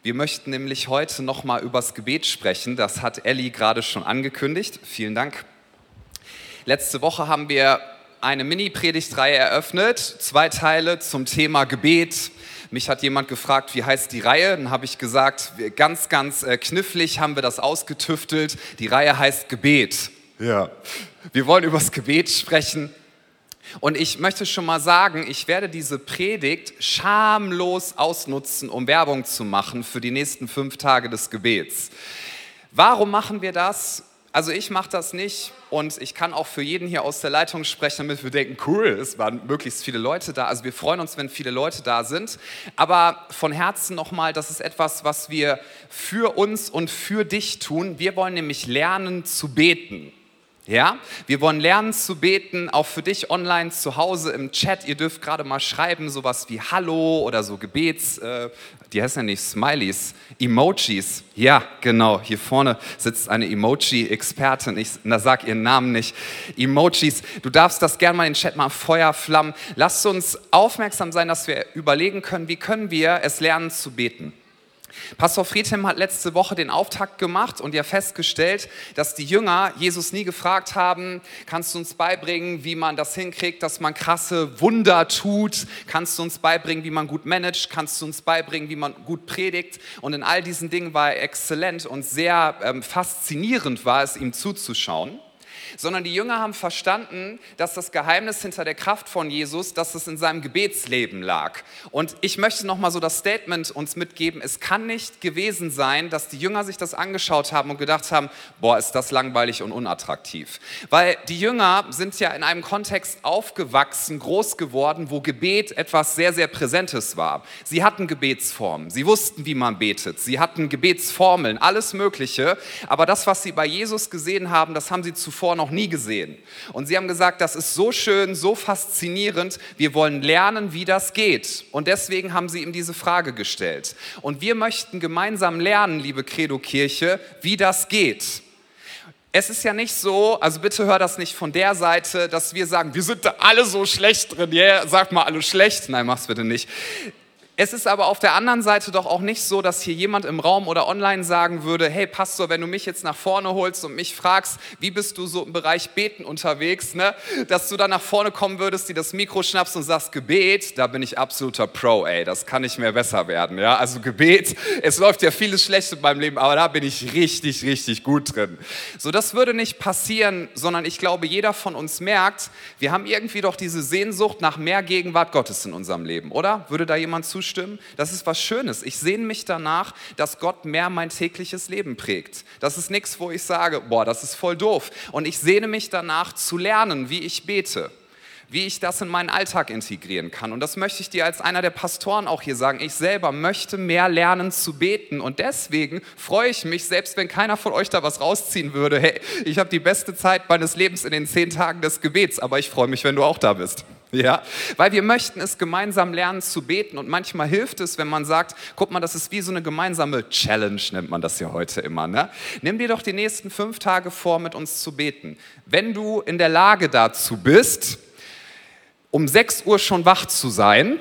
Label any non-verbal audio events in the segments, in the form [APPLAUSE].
Wir möchten nämlich heute nochmal übers Gebet sprechen. Das hat Ellie gerade schon angekündigt. Vielen Dank. Letzte Woche haben wir eine Mini-Predigtreihe eröffnet, zwei Teile zum Thema Gebet. Mich hat jemand gefragt, wie heißt die Reihe? Dann habe ich gesagt, ganz, ganz äh, knifflig haben wir das ausgetüftelt. Die Reihe heißt Gebet. Ja. Wir wollen übers Gebet sprechen. Und ich möchte schon mal sagen, ich werde diese Predigt schamlos ausnutzen, um Werbung zu machen für die nächsten fünf Tage des Gebets. Warum machen wir das? Also ich mache das nicht und ich kann auch für jeden hier aus der Leitung sprechen, damit wir denken, cool, es waren möglichst viele Leute da. Also wir freuen uns, wenn viele Leute da sind. Aber von Herzen nochmal, das ist etwas, was wir für uns und für dich tun. Wir wollen nämlich lernen zu beten. Ja, wir wollen lernen zu beten, auch für dich online zu Hause im Chat. Ihr dürft gerade mal schreiben, sowas wie Hallo oder so Gebets, äh, die heißen ja nicht Smileys, Emojis. Ja, genau, hier vorne sitzt eine Emoji-Expertin, ich na, sag ihren Namen nicht. Emojis, du darfst das gerne mal in den Chat mal Feuer flammen. Lasst uns aufmerksam sein, dass wir überlegen können, wie können wir es lernen zu beten. Pastor Friedhelm hat letzte Woche den Auftakt gemacht und ja festgestellt, dass die Jünger Jesus nie gefragt haben, kannst du uns beibringen, wie man das hinkriegt, dass man krasse Wunder tut? Kannst du uns beibringen, wie man gut managt? Kannst du uns beibringen, wie man gut predigt? Und in all diesen Dingen war er exzellent und sehr ähm, faszinierend war es, ihm zuzuschauen sondern die Jünger haben verstanden, dass das Geheimnis hinter der Kraft von Jesus, dass es in seinem Gebetsleben lag. Und ich möchte noch mal so das Statement uns mitgeben, es kann nicht gewesen sein, dass die Jünger sich das angeschaut haben und gedacht haben, boah, ist das langweilig und unattraktiv. Weil die Jünger sind ja in einem Kontext aufgewachsen, groß geworden, wo Gebet etwas sehr, sehr Präsentes war. Sie hatten Gebetsformen, sie wussten, wie man betet, sie hatten Gebetsformeln, alles Mögliche. Aber das, was sie bei Jesus gesehen haben, das haben sie zuvor noch noch nie gesehen. Und sie haben gesagt, das ist so schön, so faszinierend, wir wollen lernen, wie das geht. Und deswegen haben sie ihm diese Frage gestellt. Und wir möchten gemeinsam lernen, liebe Credo-Kirche, wie das geht. Es ist ja nicht so, also bitte hör das nicht von der Seite, dass wir sagen, wir sind da alle so schlecht drin. Yeah, sag mal alle schlecht. Nein, mach's bitte nicht. Es ist aber auf der anderen Seite doch auch nicht so, dass hier jemand im Raum oder online sagen würde, hey Pastor, wenn du mich jetzt nach vorne holst und mich fragst, wie bist du so im Bereich Beten unterwegs, ne? dass du dann nach vorne kommen würdest, dir das Mikro schnappst und sagst, Gebet, da bin ich absoluter Pro, ey, das kann nicht mehr besser werden. Ja? Also Gebet, es läuft ja vieles schlecht in meinem Leben, aber da bin ich richtig, richtig gut drin. So, das würde nicht passieren, sondern ich glaube, jeder von uns merkt, wir haben irgendwie doch diese Sehnsucht nach mehr Gegenwart Gottes in unserem Leben, oder? Würde da jemand zustimmen? Zustimmen? Das ist was Schönes. Ich sehne mich danach, dass Gott mehr mein tägliches Leben prägt. Das ist nichts, wo ich sage, boah, das ist voll doof. Und ich sehne mich danach zu lernen, wie ich bete wie ich das in meinen Alltag integrieren kann. Und das möchte ich dir als einer der Pastoren auch hier sagen. Ich selber möchte mehr lernen zu beten. Und deswegen freue ich mich, selbst wenn keiner von euch da was rausziehen würde. Hey, ich habe die beste Zeit meines Lebens in den zehn Tagen des Gebets, aber ich freue mich, wenn du auch da bist. Ja, weil wir möchten es gemeinsam lernen zu beten und manchmal hilft es, wenn man sagt, guck mal, das ist wie so eine gemeinsame Challenge, nennt man das ja heute immer. Ne? Nimm dir doch die nächsten fünf Tage vor, mit uns zu beten. Wenn du in der Lage dazu bist, um 6 Uhr schon wach zu sein,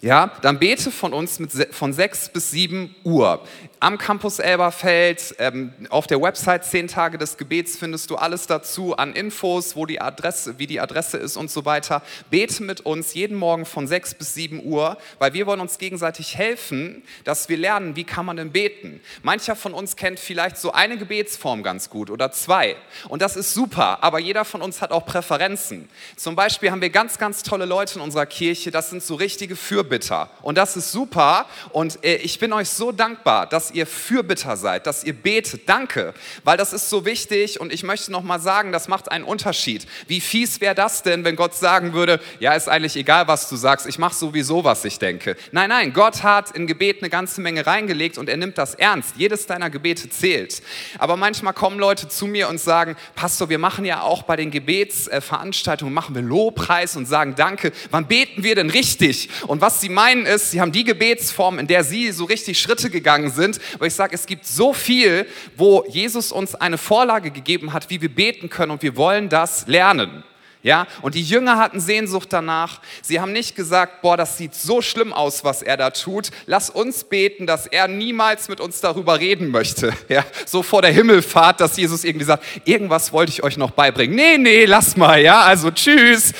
ja, dann bete von uns mit, von 6 bis 7 Uhr am Campus Elberfeld. Ähm, auf der Website 10 Tage des Gebets findest du alles dazu an Infos, wo die Adresse, wie die Adresse ist und so weiter. Bete mit uns jeden Morgen von 6 bis 7 Uhr, weil wir wollen uns gegenseitig helfen, dass wir lernen, wie kann man denn beten. Mancher von uns kennt vielleicht so eine Gebetsform ganz gut oder zwei. Und das ist super, aber jeder von uns hat auch Präferenzen. Zum Beispiel haben wir ganz, ganz tolle Leute in unserer Kirche, das sind so richtige Fürbitter. Und das ist super und äh, ich bin euch so dankbar, dass dass ihr Fürbitter seid, dass ihr betet. Danke, weil das ist so wichtig und ich möchte noch mal sagen, das macht einen Unterschied. Wie fies wäre das denn, wenn Gott sagen würde, ja, ist eigentlich egal, was du sagst, ich mache sowieso, was ich denke. Nein, nein, Gott hat in Gebet eine ganze Menge reingelegt und er nimmt das ernst. Jedes deiner Gebete zählt. Aber manchmal kommen Leute zu mir und sagen, Pastor, wir machen ja auch bei den Gebetsveranstaltungen, machen wir Lobpreis und sagen Danke. Wann beten wir denn richtig? Und was sie meinen ist, sie haben die Gebetsform, in der sie so richtig Schritte gegangen sind, aber ich sage, es gibt so viel, wo Jesus uns eine Vorlage gegeben hat, wie wir beten können und wir wollen das lernen. Ja, und die Jünger hatten Sehnsucht danach. Sie haben nicht gesagt, boah, das sieht so schlimm aus, was er da tut. Lass uns beten, dass er niemals mit uns darüber reden möchte. [LAUGHS] Ja, so vor der Himmelfahrt, dass Jesus irgendwie sagt, irgendwas wollte ich euch noch beibringen. Nee, nee, lass mal, ja, also tschüss.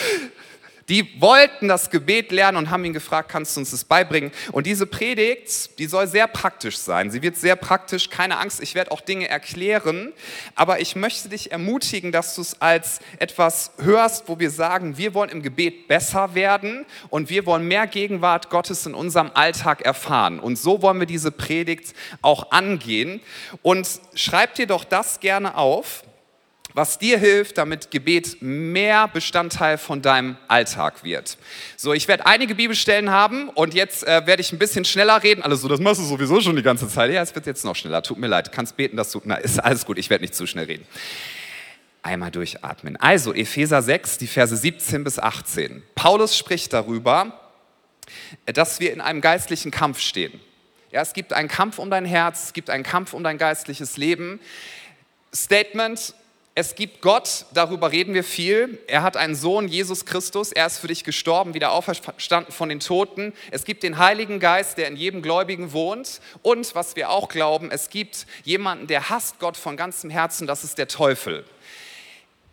Die wollten das Gebet lernen und haben ihn gefragt, kannst du uns das beibringen? Und diese Predigt, die soll sehr praktisch sein. Sie wird sehr praktisch, keine Angst, ich werde auch Dinge erklären, aber ich möchte dich ermutigen, dass du es als etwas hörst, wo wir sagen, wir wollen im Gebet besser werden und wir wollen mehr Gegenwart Gottes in unserem Alltag erfahren. Und so wollen wir diese Predigt auch angehen. Und schreib dir doch das gerne auf was dir hilft, damit Gebet mehr Bestandteil von deinem Alltag wird. So, ich werde einige Bibelstellen haben und jetzt äh, werde ich ein bisschen schneller reden. Alles so, das machst du sowieso schon die ganze Zeit. Ja, es wird jetzt noch schneller. Tut mir leid. Kannst beten, dass du. Na, ist alles gut. Ich werde nicht zu schnell reden. Einmal durchatmen. Also, Epheser 6, die Verse 17 bis 18. Paulus spricht darüber, dass wir in einem geistlichen Kampf stehen. Ja, es gibt einen Kampf um dein Herz, es gibt einen Kampf um dein geistliches Leben. Statement, es gibt Gott, darüber reden wir viel. Er hat einen Sohn, Jesus Christus. Er ist für dich gestorben, wieder auferstanden von den Toten. Es gibt den Heiligen Geist, der in jedem Gläubigen wohnt. Und was wir auch glauben, es gibt jemanden, der hasst Gott von ganzem Herzen, das ist der Teufel.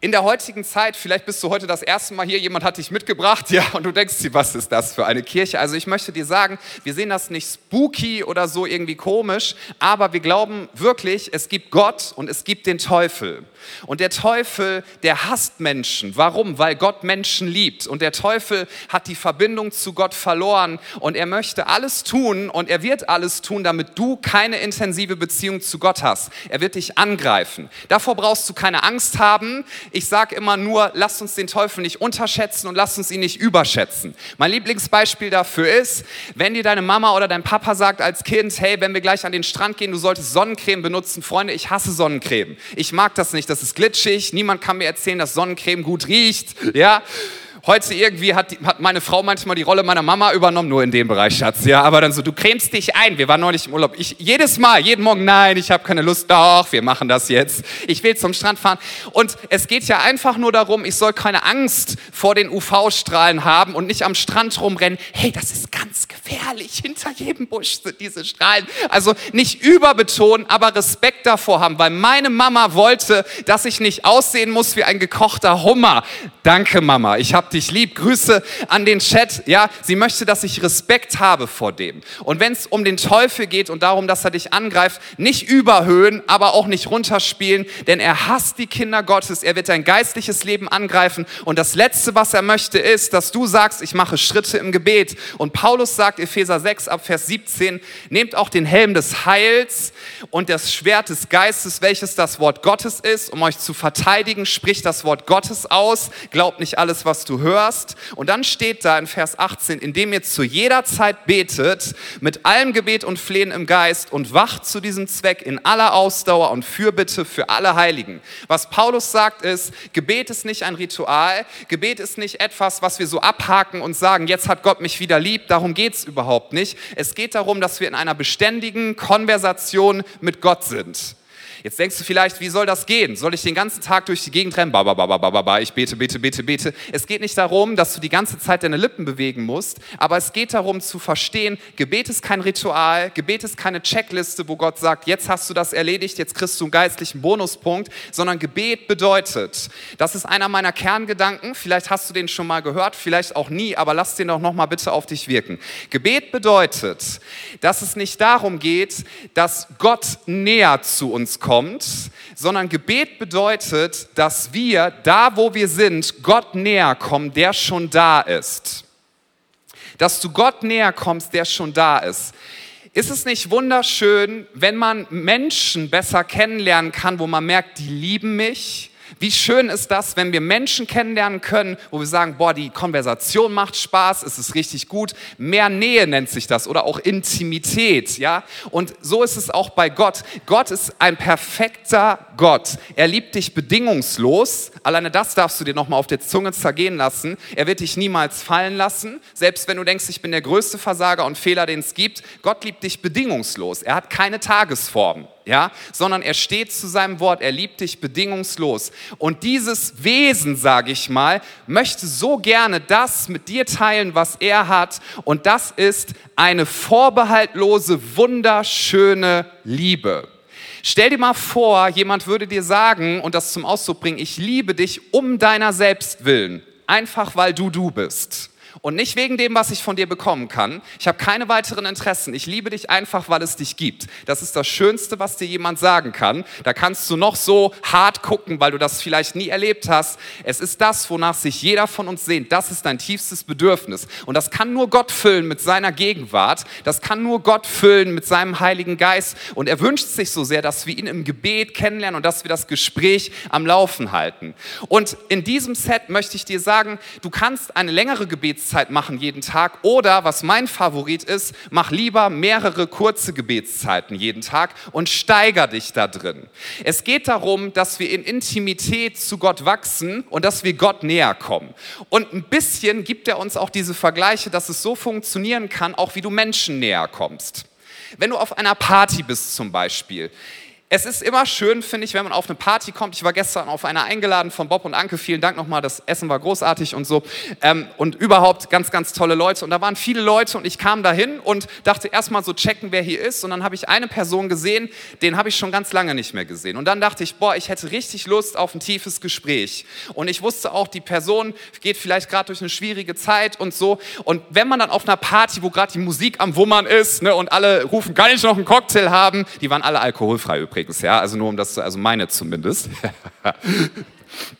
In der heutigen Zeit, vielleicht bist du heute das erste Mal hier, jemand hat dich mitgebracht, [LAUGHS] ja, und du denkst dir, was ist das für eine Kirche? Also ich möchte dir sagen, wir sehen das nicht spooky oder so irgendwie komisch, aber wir glauben wirklich, es gibt Gott und es gibt den Teufel. Und der Teufel, der hasst Menschen. Warum? Weil Gott Menschen liebt. Und der Teufel hat die Verbindung zu Gott verloren und er möchte alles tun und er wird alles tun, damit du keine intensive Beziehung zu Gott hast. Er wird dich angreifen. Davor brauchst du keine Angst haben. Ich sage immer nur, lasst uns den Teufel nicht unterschätzen und lasst uns ihn nicht überschätzen. Mein Lieblingsbeispiel dafür ist, wenn dir deine Mama oder dein Papa sagt als Kind, hey, wenn wir gleich an den Strand gehen, du solltest Sonnencreme benutzen. Freunde, ich hasse Sonnencreme. Ich mag das nicht das ist glitschig, niemand kann mir erzählen, dass Sonnencreme gut riecht, ja. Heute irgendwie hat, die, hat meine Frau manchmal die Rolle meiner Mama übernommen, nur in dem Bereich, Schatz. Ja, aber dann so, du cremst dich ein. Wir waren neulich im Urlaub. Ich jedes Mal, jeden Morgen, nein, ich habe keine Lust. Doch, wir machen das jetzt. Ich will zum Strand fahren. Und es geht ja einfach nur darum, ich soll keine Angst vor den UV-Strahlen haben und nicht am Strand rumrennen. Hey, das ist ganz gefährlich. Hinter jedem Busch sind diese Strahlen. Also nicht überbetonen, aber Respekt davor haben, weil meine Mama wollte, dass ich nicht aussehen muss wie ein gekochter Hummer. Danke, Mama. Ich habe dich lieb. Grüße an den Chat. Ja, sie möchte, dass ich Respekt habe vor dem. Und wenn es um den Teufel geht und darum, dass er dich angreift, nicht überhöhen, aber auch nicht runterspielen, denn er hasst die Kinder Gottes. Er wird dein geistliches Leben angreifen. Und das Letzte, was er möchte, ist, dass du sagst, ich mache Schritte im Gebet. Und Paulus sagt, Epheser 6 ab Vers 17, nehmt auch den Helm des Heils und das Schwert des Geistes, welches das Wort Gottes ist, um euch zu verteidigen. Spricht das Wort Gottes aus. Glaubt nicht alles, was du hörst. Und dann steht da in Vers 18, indem ihr zu jeder Zeit betet, mit allem Gebet und Flehen im Geist und wacht zu diesem Zweck in aller Ausdauer und Fürbitte für alle Heiligen. Was Paulus sagt ist, Gebet ist nicht ein Ritual, Gebet ist nicht etwas, was wir so abhaken und sagen, jetzt hat Gott mich wieder lieb, darum geht es überhaupt nicht. Es geht darum, dass wir in einer beständigen Konversation mit Gott sind. Jetzt denkst du vielleicht, wie soll das gehen? Soll ich den ganzen Tag durch die Gegend rennen? Ba, ba, ba, ba, ba, ba, ich bete, bete, bete, bete. Es geht nicht darum, dass du die ganze Zeit deine Lippen bewegen musst, aber es geht darum zu verstehen, Gebet ist kein Ritual, Gebet ist keine Checkliste, wo Gott sagt, jetzt hast du das erledigt, jetzt kriegst du einen geistlichen Bonuspunkt, sondern Gebet bedeutet, das ist einer meiner Kerngedanken, vielleicht hast du den schon mal gehört, vielleicht auch nie, aber lass den doch nochmal bitte auf dich wirken. Gebet bedeutet, dass es nicht darum geht, dass Gott näher zu uns kommt, kommt, sondern Gebet bedeutet, dass wir da, wo wir sind, Gott näher kommen, der schon da ist. Dass du Gott näher kommst, der schon da ist. Ist es nicht wunderschön, wenn man Menschen besser kennenlernen kann, wo man merkt, die lieben mich, wie schön ist das, wenn wir Menschen kennenlernen können, wo wir sagen, boah, die Konversation macht Spaß, es ist richtig gut. Mehr Nähe nennt sich das oder auch Intimität, ja? Und so ist es auch bei Gott. Gott ist ein perfekter Gott. Er liebt dich bedingungslos. Alleine das darfst du dir nochmal auf der Zunge zergehen lassen. Er wird dich niemals fallen lassen, selbst wenn du denkst, ich bin der größte Versager und Fehler, den es gibt. Gott liebt dich bedingungslos. Er hat keine Tagesform. Ja, sondern er steht zu seinem Wort, er liebt dich bedingungslos. Und dieses Wesen, sage ich mal, möchte so gerne das mit dir teilen, was er hat. Und das ist eine vorbehaltlose, wunderschöne Liebe. Stell dir mal vor, jemand würde dir sagen und das zum Ausdruck bringen, ich liebe dich um deiner selbst willen, einfach weil du du bist. Und nicht wegen dem, was ich von dir bekommen kann. Ich habe keine weiteren Interessen. Ich liebe dich einfach, weil es dich gibt. Das ist das Schönste, was dir jemand sagen kann. Da kannst du noch so hart gucken, weil du das vielleicht nie erlebt hast. Es ist das, wonach sich jeder von uns sehnt. Das ist dein tiefstes Bedürfnis. Und das kann nur Gott füllen mit seiner Gegenwart. Das kann nur Gott füllen mit seinem Heiligen Geist. Und er wünscht sich so sehr, dass wir ihn im Gebet kennenlernen und dass wir das Gespräch am Laufen halten. Und in diesem Set möchte ich dir sagen, du kannst eine längere Gebetszeit Gebetszeit machen jeden Tag oder, was mein Favorit ist, mach lieber mehrere kurze Gebetszeiten jeden Tag und steiger dich da drin. Es geht darum, dass wir in Intimität zu Gott wachsen und dass wir Gott näher kommen. Und ein bisschen gibt er uns auch diese Vergleiche, dass es so funktionieren kann, auch wie du Menschen näher kommst. Wenn du auf einer Party bist zum Beispiel, es ist immer schön, finde ich, wenn man auf eine Party kommt. Ich war gestern auf einer eingeladen von Bob und Anke. Vielen Dank nochmal, das Essen war großartig und so. Ähm, und überhaupt ganz, ganz tolle Leute. Und da waren viele Leute und ich kam dahin und dachte erstmal so checken, wer hier ist. Und dann habe ich eine Person gesehen, den habe ich schon ganz lange nicht mehr gesehen. Und dann dachte ich, boah, ich hätte richtig Lust auf ein tiefes Gespräch. Und ich wusste auch, die Person geht vielleicht gerade durch eine schwierige Zeit und so. Und wenn man dann auf einer Party, wo gerade die Musik am Wummern ist ne, und alle rufen, kann ich noch einen Cocktail haben, die waren alle alkoholfrei übrigens übrigens, ja, also nur um das, also meine zumindest. [LAUGHS]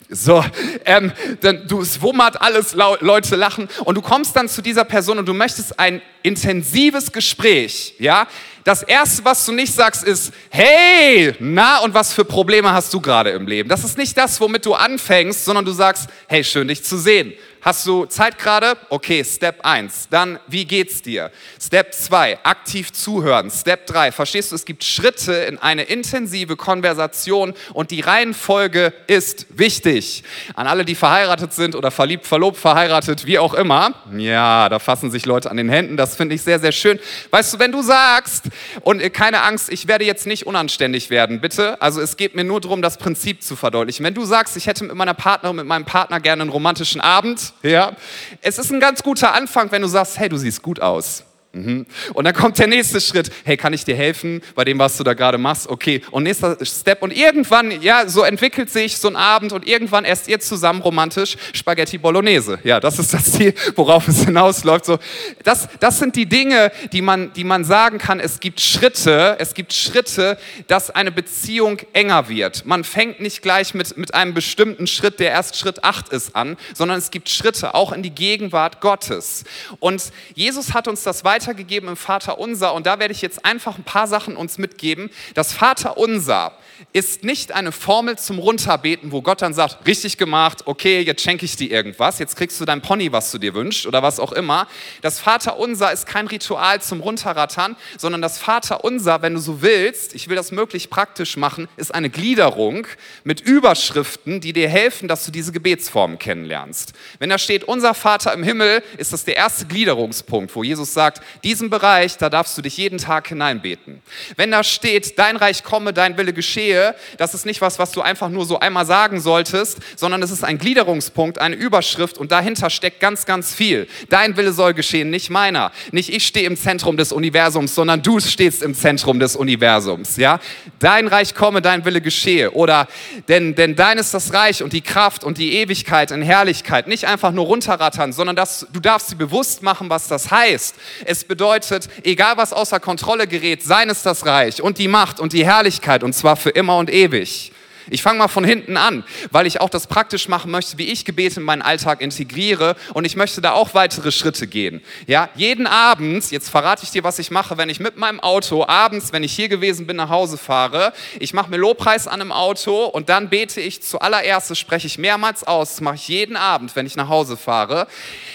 So, ähm, dann, du, es wummert alles, Leute lachen und du kommst dann zu dieser Person und du möchtest ein intensives Gespräch, ja. Das erste, was du nicht sagst, ist, hey, na, und was für Probleme hast du gerade im Leben? Das ist nicht das, womit du anfängst, sondern du sagst, hey, schön dich zu sehen. Hast du Zeit gerade? Okay, Step 1. Dann, wie geht's dir? Step 2, aktiv zuhören. Step 3, verstehst du, es gibt Schritte in eine intensive Konversation und die Reihenfolge ist wichtig. An alle, die verheiratet sind oder verliebt, verlobt, verheiratet, wie auch immer. Ja, da fassen sich Leute an den Händen. Das finde ich sehr, sehr schön. Weißt du, wenn du sagst, und keine Angst, ich werde jetzt nicht unanständig werden, bitte. Also es geht mir nur darum, das Prinzip zu verdeutlichen. Wenn du sagst, ich hätte mit meiner Partnerin, mit meinem Partner gerne einen romantischen Abend, ja? Es ist ein ganz guter Anfang, wenn du sagst, hey, du siehst gut aus. Mhm. Und dann kommt der nächste Schritt. Hey, kann ich dir helfen bei dem, was du da gerade machst? Okay. Und nächster Step. Und irgendwann, ja, so entwickelt sich so ein Abend und irgendwann esst ihr zusammen romantisch Spaghetti Bolognese. Ja, das ist das Ziel, worauf es hinausläuft. So, das, das sind die Dinge, die man, die man sagen kann. Es gibt Schritte, es gibt Schritte, dass eine Beziehung enger wird. Man fängt nicht gleich mit, mit einem bestimmten Schritt, der erst Schritt 8 ist, an, sondern es gibt Schritte auch in die Gegenwart Gottes. Und Jesus hat uns das weiter weitergegeben im Vater Unser und da werde ich jetzt einfach ein paar Sachen uns mitgeben. Das Vater Unser ist nicht eine Formel zum Runterbeten, wo Gott dann sagt, richtig gemacht, okay, jetzt schenke ich dir irgendwas, jetzt kriegst du dein Pony, was du dir wünschst oder was auch immer. Das Vater Unser ist kein Ritual zum Runterrattern, sondern das Vater Unser, wenn du so willst, ich will das möglichst praktisch machen, ist eine Gliederung mit Überschriften, die dir helfen, dass du diese Gebetsformen kennenlernst. Wenn da steht, unser Vater im Himmel, ist das der erste Gliederungspunkt, wo Jesus sagt, diesen Bereich, da darfst du dich jeden Tag hineinbeten. Wenn da steht, dein Reich komme, dein Wille geschehe, das ist nicht was, was du einfach nur so einmal sagen solltest, sondern es ist ein Gliederungspunkt, eine Überschrift und dahinter steckt ganz, ganz viel. Dein Wille soll geschehen, nicht meiner. Nicht ich stehe im Zentrum des Universums, sondern du stehst im Zentrum des Universums. Ja? Dein Reich komme, dein Wille geschehe. Oder denn, denn dein ist das Reich und die Kraft und die Ewigkeit in Herrlichkeit. Nicht einfach nur runterrattern, sondern dass, du darfst sie bewusst machen, was das heißt. Es bedeutet, egal was außer Kontrolle gerät, sein ist das Reich und die Macht und die Herrlichkeit und zwar für immer und ewig. Ich fange mal von hinten an, weil ich auch das praktisch machen möchte, wie ich Gebete in meinen Alltag integriere und ich möchte da auch weitere Schritte gehen. Ja, jeden Abend, jetzt verrate ich dir, was ich mache, wenn ich mit meinem Auto abends, wenn ich hier gewesen bin, nach Hause fahre, ich mache mir Lobpreis an im Auto und dann bete ich zuallererst, spreche ich mehrmals aus, das mache ich jeden Abend, wenn ich nach Hause fahre,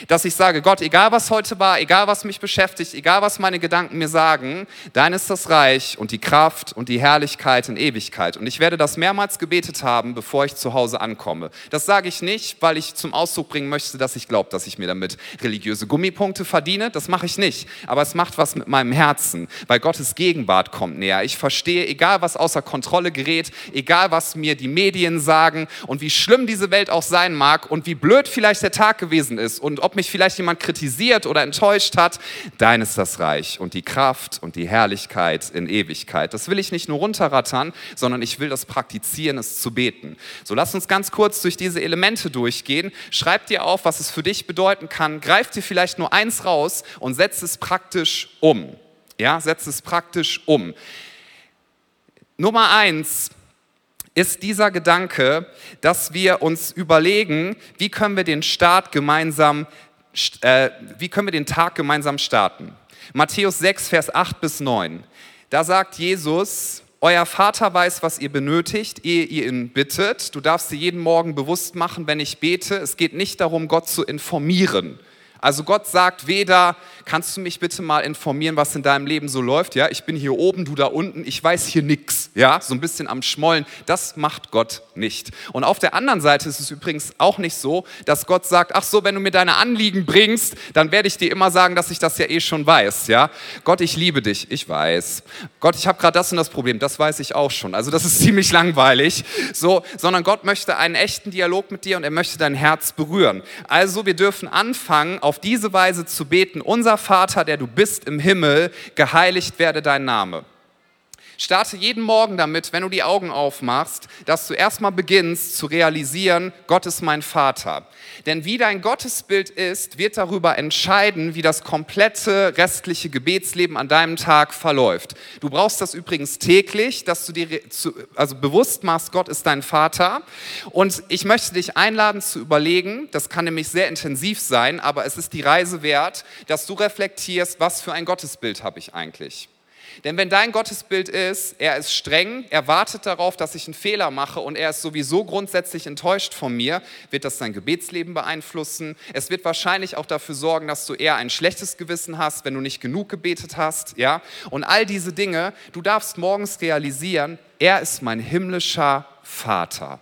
dass ich sage, Gott, egal was heute war, egal was mich beschäftigt, egal was meine Gedanken mir sagen, dein ist das Reich und die Kraft und die Herrlichkeit in Ewigkeit. Und ich werde das mehrmals gebetet haben, bevor ich zu Hause ankomme. Das sage ich nicht, weil ich zum Ausdruck bringen möchte, dass ich glaube, dass ich mir damit religiöse Gummipunkte verdiene. Das mache ich nicht. Aber es macht was mit meinem Herzen, weil Gottes Gegenwart kommt näher. Ich verstehe, egal was außer Kontrolle gerät, egal was mir die Medien sagen und wie schlimm diese Welt auch sein mag und wie blöd vielleicht der Tag gewesen ist und ob mich vielleicht jemand kritisiert oder enttäuscht hat, dein ist das Reich und die Kraft und die Herrlichkeit in Ewigkeit. Das will ich nicht nur runterrattern, sondern ich will das praktizieren, es zu beten. So lass uns ganz kurz durch diese Elemente durchgehen. Schreib dir auf, was es für dich bedeuten kann. Greif dir vielleicht nur eins raus und setz es praktisch um. Ja, setz es praktisch um. Nummer eins ist dieser Gedanke, dass wir uns überlegen, wie können wir den Start gemeinsam, äh, wie können wir den Tag gemeinsam starten. Matthäus 6, Vers 8 bis 9. Da sagt Jesus, euer Vater weiß, was ihr benötigt, ehe ihr ihn bittet. Du darfst dir jeden Morgen bewusst machen, wenn ich bete, es geht nicht darum, Gott zu informieren. Also Gott sagt weder, kannst du mich bitte mal informieren, was in deinem Leben so läuft? Ja, ich bin hier oben, du da unten, ich weiß hier nichts. Ja, so ein bisschen am Schmollen. Das macht Gott nicht. Und auf der anderen Seite ist es übrigens auch nicht so, dass Gott sagt, ach so, wenn du mir deine Anliegen bringst, dann werde ich dir immer sagen, dass ich das ja eh schon weiß. Ja, Gott, ich liebe dich. Ich weiß. Gott, ich habe gerade das und das Problem. Das weiß ich auch schon. Also das ist [LAUGHS] ziemlich langweilig. So, sondern Gott möchte einen echten Dialog mit dir und er möchte dein Herz berühren. Also wir dürfen anfangen, auf diese Weise zu beten. Unser Vater, der du bist im Himmel, geheiligt werde dein Name. Starte jeden Morgen damit, wenn du die Augen aufmachst, dass du erstmal beginnst zu realisieren, Gott ist mein Vater. Denn wie dein Gottesbild ist, wird darüber entscheiden, wie das komplette restliche Gebetsleben an deinem Tag verläuft. Du brauchst das übrigens täglich, dass du dir zu, also bewusst machst, Gott ist dein Vater. Und ich möchte dich einladen zu überlegen, das kann nämlich sehr intensiv sein, aber es ist die Reise wert, dass du reflektierst, was für ein Gottesbild habe ich eigentlich. Denn wenn dein Gottesbild ist, er ist streng, er wartet darauf, dass ich einen Fehler mache und er ist sowieso grundsätzlich enttäuscht von mir, wird das dein Gebetsleben beeinflussen. Es wird wahrscheinlich auch dafür sorgen, dass du eher ein schlechtes Gewissen hast, wenn du nicht genug gebetet hast, ja? Und all diese Dinge, du darfst morgens realisieren, er ist mein himmlischer Vater.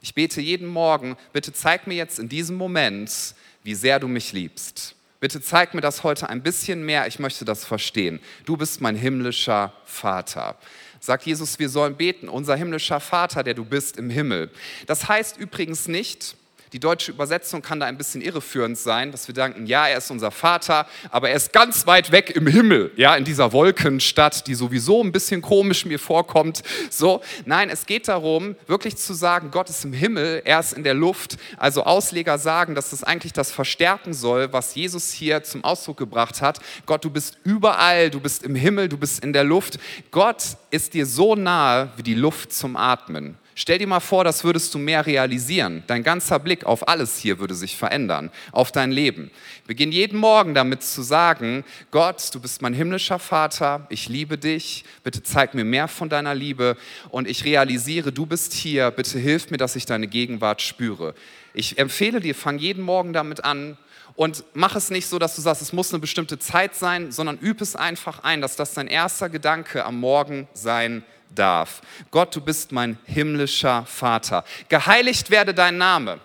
Ich bete jeden Morgen, bitte zeig mir jetzt in diesem Moment, wie sehr du mich liebst. Bitte zeig mir das heute ein bisschen mehr, ich möchte das verstehen. Du bist mein himmlischer Vater. Sagt Jesus, wir sollen beten, unser himmlischer Vater, der du bist im Himmel. Das heißt übrigens nicht, die deutsche Übersetzung kann da ein bisschen irreführend sein, dass wir denken, ja, er ist unser Vater, aber er ist ganz weit weg im Himmel, ja, in dieser Wolkenstadt, die sowieso ein bisschen komisch mir vorkommt. So, nein, es geht darum, wirklich zu sagen, Gott ist im Himmel, er ist in der Luft. Also Ausleger sagen, dass das eigentlich das verstärken soll, was Jesus hier zum Ausdruck gebracht hat. Gott, du bist überall, du bist im Himmel, du bist in der Luft. Gott ist dir so nahe wie die Luft zum Atmen. Stell dir mal vor, das würdest du mehr realisieren. Dein ganzer Blick auf alles hier würde sich verändern, auf dein Leben. Beginn jeden Morgen damit zu sagen, Gott, du bist mein himmlischer Vater, ich liebe dich, bitte zeig mir mehr von deiner Liebe und ich realisiere, du bist hier, bitte hilf mir, dass ich deine Gegenwart spüre. Ich empfehle dir, fang jeden Morgen damit an, und mach es nicht so, dass du sagst, es muss eine bestimmte Zeit sein, sondern üb es einfach ein, dass das dein erster Gedanke am Morgen sein darf. Gott, du bist mein himmlischer Vater. Geheiligt werde dein Name.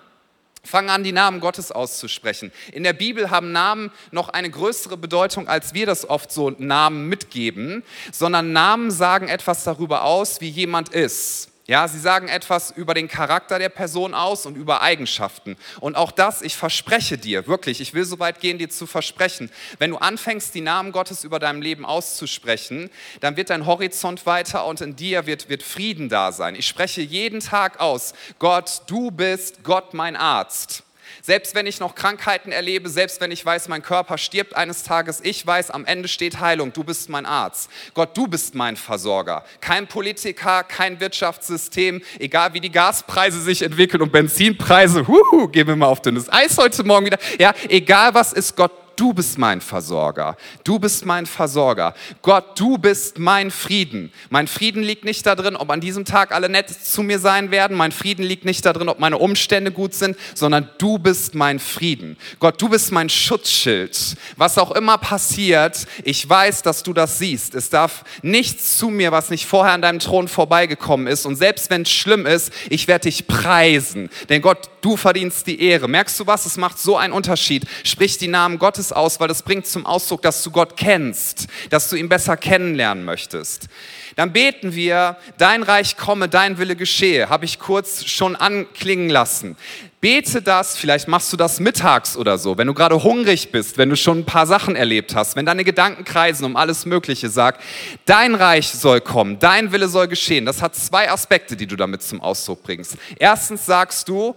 Fang an, die Namen Gottes auszusprechen. In der Bibel haben Namen noch eine größere Bedeutung, als wir das oft so Namen mitgeben, sondern Namen sagen etwas darüber aus, wie jemand ist. Ja, sie sagen etwas über den Charakter der Person aus und über Eigenschaften. Und auch das, ich verspreche dir, wirklich, ich will so weit gehen, dir zu versprechen, wenn du anfängst, die Namen Gottes über deinem Leben auszusprechen, dann wird dein Horizont weiter und in dir wird, wird Frieden da sein. Ich spreche jeden Tag aus, Gott, du bist Gott mein Arzt. Selbst wenn ich noch Krankheiten erlebe, selbst wenn ich weiß, mein Körper stirbt eines Tages, ich weiß, am Ende steht Heilung. Du bist mein Arzt. Gott, du bist mein Versorger. Kein Politiker, kein Wirtschaftssystem, egal wie die Gaspreise sich entwickeln und Benzinpreise, huhu, gehen wir mal auf dünnes Eis heute Morgen wieder. Ja, egal was ist, Gott, du bist mein Versorger. Du bist mein Versorger. Gott, du bist mein Frieden. Mein Frieden liegt nicht darin, ob an diesem Tag alle nett zu mir sein werden. Mein Frieden liegt nicht darin, ob meine Umstände gut sind, sondern du bist mein Frieden. Gott, du bist mein Schutzschild. Was auch immer passiert, ich weiß, dass du das siehst. Es darf nichts zu mir, was nicht vorher an deinem Thron vorbeigekommen ist. Und selbst wenn es schlimm ist, ich werde dich preisen. Denn Gott, du verdienst die Ehre. Merkst du was? Es macht so einen Unterschied. Sprich die Namen Gottes aus, weil das bringt zum Ausdruck, dass du Gott kennst, dass du ihn besser kennenlernen möchtest. Dann beten wir, dein Reich komme, dein Wille geschehe. Habe ich kurz schon anklingen lassen. Bete das, vielleicht machst du das mittags oder so, wenn du gerade hungrig bist, wenn du schon ein paar Sachen erlebt hast, wenn deine Gedanken kreisen um alles Mögliche, sag, dein Reich soll kommen, dein Wille soll geschehen. Das hat zwei Aspekte, die du damit zum Ausdruck bringst. Erstens sagst du,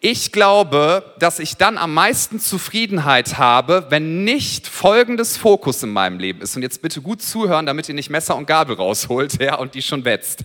ich glaube, dass ich dann am meisten Zufriedenheit habe, wenn nicht folgendes Fokus in meinem Leben ist. Und jetzt bitte gut zuhören, damit ihr nicht Messer und Gabel rausholt [LAUGHS] ja, und die schon wetzt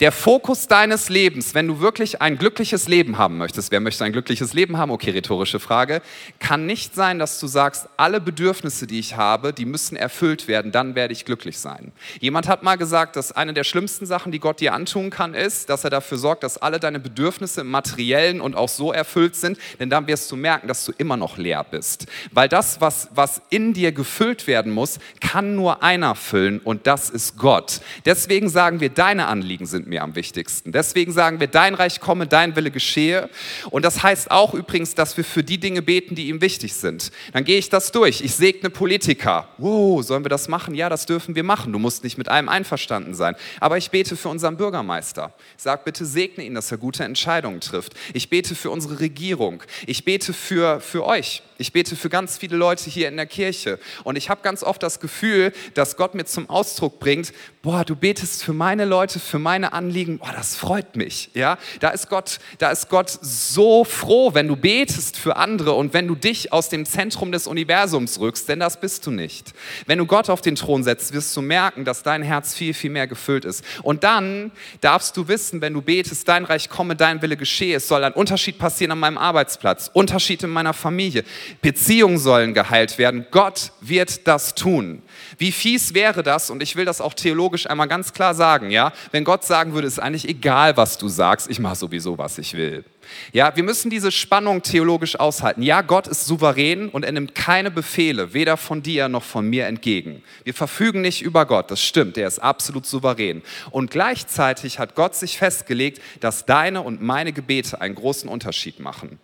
der Fokus deines Lebens, wenn du wirklich ein glückliches Leben haben möchtest, wer möchte ein glückliches Leben haben? Okay, rhetorische Frage, kann nicht sein, dass du sagst, alle Bedürfnisse, die ich habe, die müssen erfüllt werden, dann werde ich glücklich sein. Jemand hat mal gesagt, dass eine der schlimmsten Sachen, die Gott dir antun kann, ist, dass er dafür sorgt, dass alle deine Bedürfnisse im materiellen und auch so erfüllt sind, denn dann wirst du merken, dass du immer noch leer bist. Weil das, was, was in dir gefüllt werden muss, kann nur einer füllen und das ist Gott. Deswegen sagen wir, deine Anliegen sind mir am wichtigsten. Deswegen sagen wir, dein Reich komme, dein Wille geschehe. Und das heißt auch übrigens, dass wir für die Dinge beten, die ihm wichtig sind. Dann gehe ich das durch. Ich segne Politiker. Wow, sollen wir das machen? Ja, das dürfen wir machen. Du musst nicht mit allem einverstanden sein. Aber ich bete für unseren Bürgermeister. Sag bitte, segne ihn, dass er gute Entscheidungen trifft. Ich bete für unsere Regierung. Ich bete für, für euch. Ich bete für ganz viele Leute hier in der Kirche. Und ich habe ganz oft das Gefühl, dass Gott mir zum Ausdruck bringt, boah, du betest für meine Leute, für meine Anliegen. Boah, das freut mich. Ja, da ist Gott, da ist Gott so froh, wenn du betest für andere und wenn du dich aus dem Zentrum des Universums rückst, denn das bist du nicht. Wenn du Gott auf den Thron setzt, wirst du merken, dass dein Herz viel, viel mehr gefüllt ist. Und dann darfst du wissen, wenn du betest, dein Reich komme, dein Wille geschehe, es soll ein Unterschied passieren an meinem Arbeitsplatz, Unterschied in meiner Familie, Beziehungen sollen geheilt werden. Gott wird das tun. Wie fies wäre das, und ich will das auch theologisch einmal ganz klar sagen, ja, wenn Gott sagen würde, es ist eigentlich egal, was du sagst, ich mache sowieso, was ich will. Ja, wir müssen diese Spannung theologisch aushalten. Ja, Gott ist souverän und er nimmt keine Befehle, weder von dir noch von mir entgegen. Wir verfügen nicht über Gott, das stimmt, er ist absolut souverän. Und gleichzeitig hat Gott sich festgelegt, dass deine und meine Gebete einen großen Unterschied machen.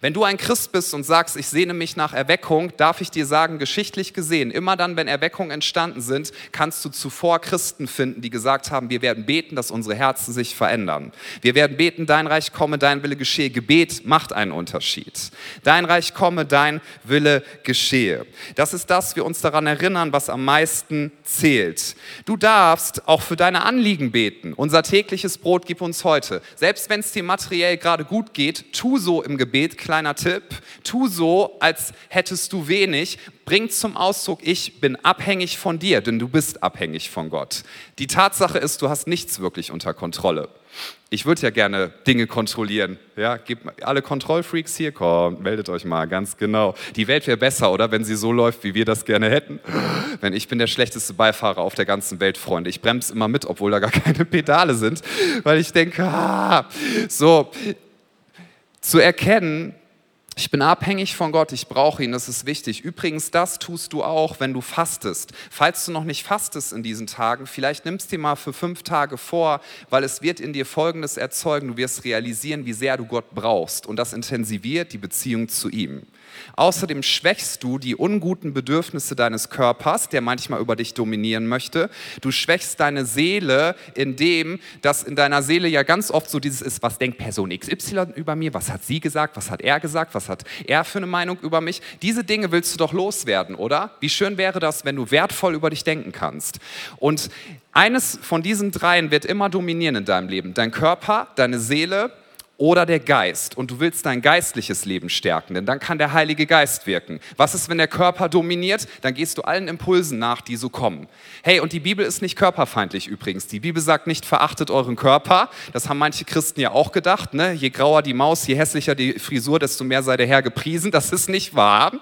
Wenn du ein Christ bist und sagst, ich sehne mich nach Erweckung, darf ich dir sagen, geschichtlich gesehen, immer dann, wenn Erweckungen entstanden sind, kannst du zuvor Christen finden, die gesagt haben, wir werden beten, dass unsere Herzen sich verändern. Wir werden beten, dein Reich komme, dein Wille geschehe. Gebet macht einen Unterschied. Dein Reich komme, dein Wille geschehe. Das ist das, wir uns daran erinnern, was am meisten zählt. Du darfst auch für deine Anliegen beten. Unser tägliches Brot gib uns heute. Selbst wenn es dir materiell gerade gut geht, tu so im Gebet, kleiner Tipp, tu so, als hättest du wenig, bringt zum Ausdruck, ich bin abhängig von dir, denn du bist abhängig von Gott. Die Tatsache ist, du hast nichts wirklich unter Kontrolle. Ich würde ja gerne Dinge kontrollieren. Ja, gebt alle Kontrollfreaks hier, kommt, meldet euch mal, ganz genau. Die Welt wäre besser, oder, wenn sie so läuft, wie wir das gerne hätten. Wenn ich bin der schlechteste Beifahrer auf der ganzen Welt, Freunde. Ich bremse immer mit, obwohl da gar [LAUGHS] keine Pedale sind, weil ich denke, ah, so, zu erkennen, ich bin abhängig von Gott, ich brauche ihn, das ist wichtig. Übrigens, das tust du auch, wenn du fastest. Falls du noch nicht fastest in diesen Tagen, vielleicht nimmst du dir mal für fünf Tage vor, weil es wird in dir Folgendes erzeugen. Du wirst realisieren, wie sehr du Gott brauchst und das intensiviert die Beziehung zu ihm. Außerdem schwächst du die unguten Bedürfnisse deines Körpers, der manchmal über dich dominieren möchte. Du schwächst deine Seele, indem dass in deiner Seele ja ganz oft so dieses ist, was denkt Person XY über mir, was hat sie gesagt, was hat er gesagt, was hat er für eine Meinung über mich. Diese Dinge willst du doch loswerden, oder? Wie schön wäre das, wenn du wertvoll über dich denken kannst. Und eines von diesen dreien wird immer dominieren in deinem Leben. Dein Körper, deine Seele oder der Geist und du willst dein geistliches Leben stärken, denn dann kann der Heilige Geist wirken. Was ist, wenn der Körper dominiert? Dann gehst du allen Impulsen nach, die so kommen. Hey, und die Bibel ist nicht körperfeindlich übrigens. Die Bibel sagt nicht, verachtet euren Körper. Das haben manche Christen ja auch gedacht. Ne? Je grauer die Maus, je hässlicher die Frisur, desto mehr sei der Herr gepriesen. Das ist nicht wahr.